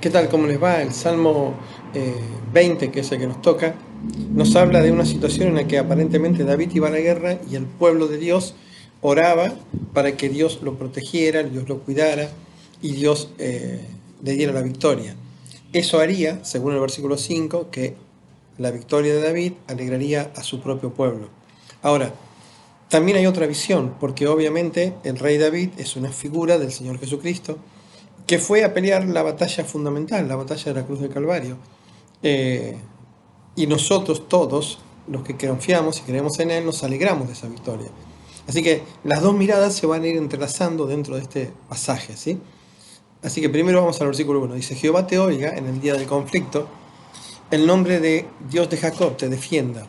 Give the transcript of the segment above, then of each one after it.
¿Qué tal? ¿Cómo les va? El Salmo 20, eh, que es el que nos toca, nos habla de una situación en la que aparentemente David iba a la guerra y el pueblo de Dios oraba para que Dios lo protegiera, Dios lo cuidara y Dios eh, le diera la victoria. Eso haría, según el versículo 5, que la victoria de David alegraría a su propio pueblo. Ahora, también hay otra visión, porque obviamente el rey David es una figura del Señor Jesucristo, que fue a pelear la batalla fundamental, la batalla de la cruz del Calvario. Eh, y nosotros todos, los que confiamos y creemos en Él, nos alegramos de esa victoria. Así que las dos miradas se van a ir entrelazando dentro de este pasaje. ¿sí? Así que primero vamos al versículo 1. Dice, Jehová te oiga en el día del conflicto, el nombre de Dios de Jacob te defienda.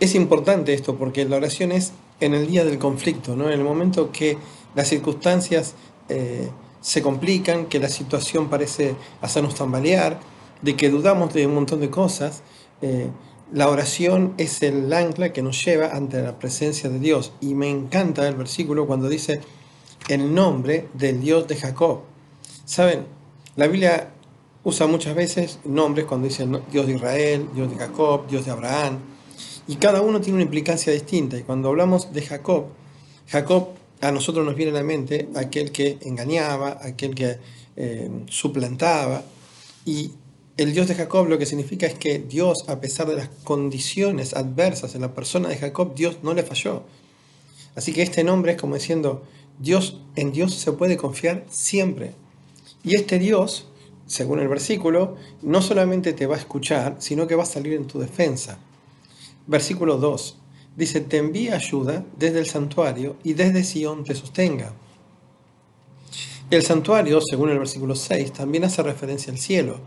Es importante esto porque la oración es en el día del conflicto, ¿no? en el momento que las circunstancias eh, se complican, que la situación parece hacernos tambalear, de que dudamos de un montón de cosas. Eh, la oración es el ancla que nos lleva ante la presencia de Dios. Y me encanta el versículo cuando dice el nombre del Dios de Jacob. Saben, la Biblia usa muchas veces nombres cuando dice Dios de Israel, Dios de Jacob, Dios de Abraham. Y cada uno tiene una implicancia distinta. Y cuando hablamos de Jacob, Jacob a nosotros nos viene a la mente aquel que engañaba, aquel que eh, suplantaba. Y el Dios de Jacob lo que significa es que Dios, a pesar de las condiciones adversas en la persona de Jacob, Dios no le falló. Así que este nombre es como diciendo, Dios, en Dios se puede confiar siempre. Y este Dios, según el versículo, no solamente te va a escuchar, sino que va a salir en tu defensa. Versículo 2 dice, te envía ayuda desde el santuario y desde Sion te sostenga. El santuario, según el versículo 6, también hace referencia al cielo.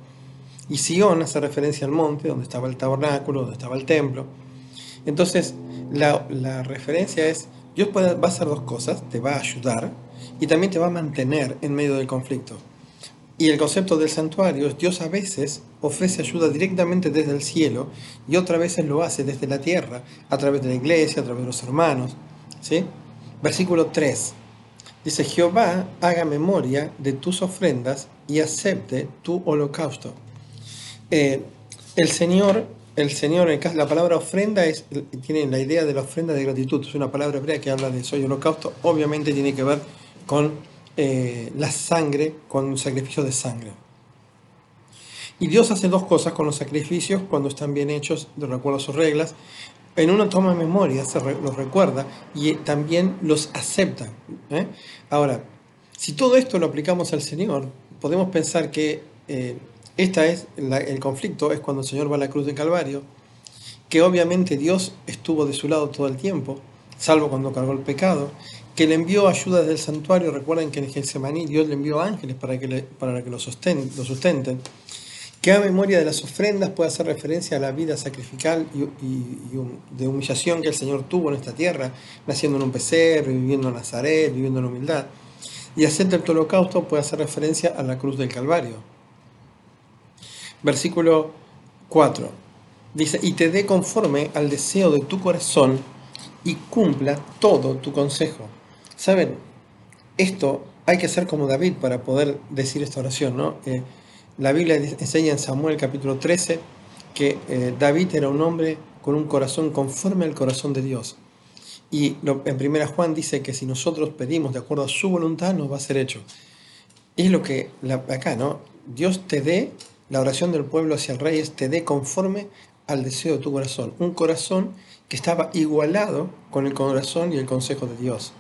Y Sion hace referencia al monte, donde estaba el tabernáculo, donde estaba el templo. Entonces, la, referencia es, Dios va a hacer dos cosas, te va a ayudar y también te va a mantener en medio del conflicto. Y el concepto del santuario es Dios a veces ofrece ayuda directamente desde el cielo y otras veces lo hace desde la tierra, a través de la iglesia, a través de los hermanos. ¿sí? Versículo 3. Dice, Jehová haga memoria de tus ofrendas y acepte tu holocausto. Eh, el Señor, el Señor, en la palabra ofrenda es, tiene la idea de la ofrenda de gratitud, es una palabra hebrea que habla de soy holocausto, obviamente tiene que ver con eh, la sangre con un sacrificio de sangre. Y Dios hace dos cosas con los sacrificios cuando están bien hechos, de acuerdo a sus reglas. En uno toma memoria, se los recuerda y también los acepta. ¿eh? Ahora, si todo esto lo aplicamos al Señor, podemos pensar que eh, esta es el conflicto, es cuando el Señor va a la cruz de Calvario, que obviamente Dios estuvo de su lado todo el tiempo, salvo cuando cargó el pecado, que le envió ayuda desde el santuario. Recuerden que en Getsemaní Dios le envió ángeles para que, para que lo, sustenten, lo sustenten. Que a memoria de las ofrendas puede hacer referencia a la vida sacrificial y, de humillación que el Señor tuvo en esta tierra, naciendo en un pesebre, viviendo en Nazaret, viviendo en humildad. Y acepta el holocausto puede hacer referencia a la cruz del Calvario. Versículo 4. Dice, y te dé conforme al deseo de tu corazón y cumpla todo tu consejo. Saben, esto hay que ser como David para poder decir esta oración, ¿no? Eh, la Biblia enseña en Samuel capítulo 13 que eh, David era un hombre con un corazón conforme al corazón de Dios. Y en primera Juan dice que si nosotros pedimos de acuerdo a su voluntad, nos va a ser hecho. Y es lo que acá, ¿no? Dios te dé, la oración del pueblo hacia el rey es te dé conforme al deseo de tu corazón. Un corazón que estaba igualado con el corazón y el consejo de Dios.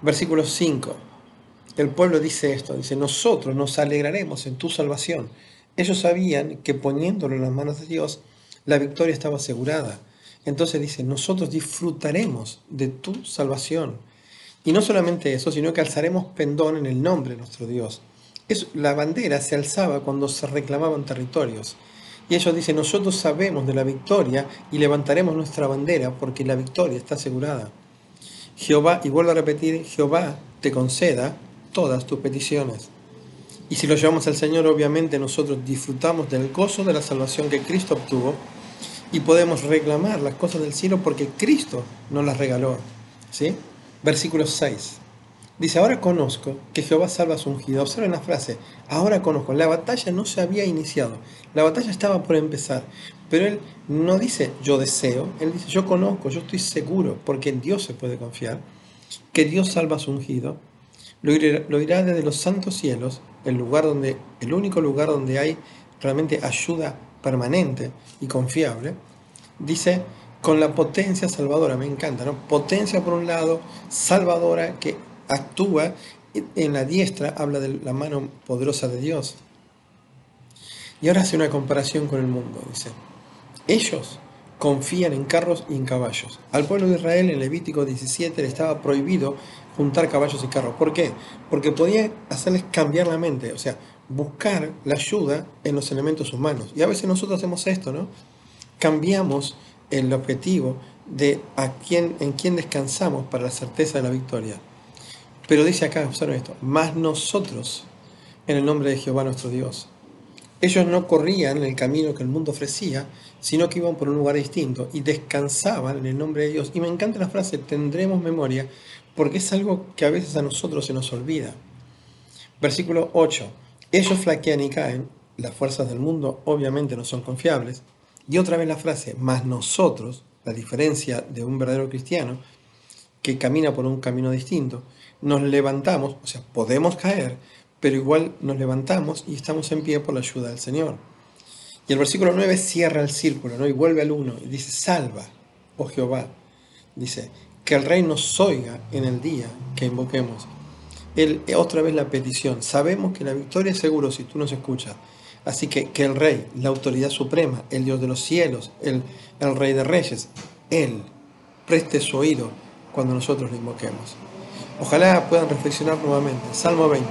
Versículo 5. El pueblo dice esto, dice, nosotros nos alegraremos en tu salvación. Ellos sabían que poniéndolo en las manos de Dios, la victoria estaba asegurada. Entonces dice, nosotros disfrutaremos de tu salvación. Y no solamente eso, sino que alzaremos pendón en el nombre de nuestro Dios. Es, la bandera se alzaba cuando se reclamaban territorios. Y ellos dicen, nosotros sabemos de la victoria y levantaremos nuestra bandera porque la victoria está asegurada. Jehová, y vuelvo a repetir, Jehová te conceda todas tus peticiones. Y si lo llevamos al Señor, obviamente nosotros disfrutamos del gozo de la salvación que Cristo obtuvo y podemos reclamar las cosas del cielo porque Cristo nos las regaló. ¿sí? Versículo 6. Dice, ahora conozco que Jehová salva a su ungido. Observen la frase, ahora conozco. La batalla no se había iniciado, la batalla estaba por empezar. Pero él no dice yo deseo, él dice yo conozco, yo estoy seguro, porque en Dios se puede confiar, que Dios salva a su ungido. Lo dirá, lo dirá desde los santos cielos, el lugar donde, el único lugar donde hay realmente ayuda permanente y confiable. Dice, con la potencia salvadora, me encanta, ¿no? Potencia por un lado, salvadora que actúa en la diestra, habla de la mano poderosa de Dios. Y ahora hace una comparación con el mundo, dice. Ellos confían en carros y en caballos. Al pueblo de Israel en Levítico 17 le estaba prohibido juntar caballos y carros. ¿Por qué? Porque podía hacerles cambiar la mente, o sea, buscar la ayuda en los elementos humanos. Y a veces nosotros hacemos esto, ¿no? Cambiamos el objetivo de a quién, en quién descansamos para la certeza de la victoria. Pero dice acá, observen esto, más nosotros en el nombre de Jehová nuestro Dios. Ellos no corrían en el camino que el mundo ofrecía, sino que iban por un lugar distinto y descansaban en el nombre de Dios. Y me encanta la frase, tendremos memoria, porque es algo que a veces a nosotros se nos olvida. Versículo 8. Ellos flaquean y caen, las fuerzas del mundo obviamente no son confiables. Y otra vez la frase, más nosotros, la diferencia de un verdadero cristiano, que camina por un camino distinto, nos levantamos, o sea, podemos caer, pero igual nos levantamos y estamos en pie por la ayuda del Señor. Y el versículo 9 cierra el círculo, ¿no? Y vuelve al 1 y dice, salva, oh Jehová. Dice, que el rey nos oiga en el día que invoquemos. Él, otra vez la petición. Sabemos que la victoria es seguro si tú nos escuchas. Así que que el rey, la autoridad suprema, el Dios de los cielos, el, el rey de reyes, Él preste su oído cuando nosotros lo invoquemos. Ojalá puedan reflexionar nuevamente. Salmo 20.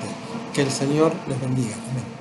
Que el Señor les bendiga. Amén.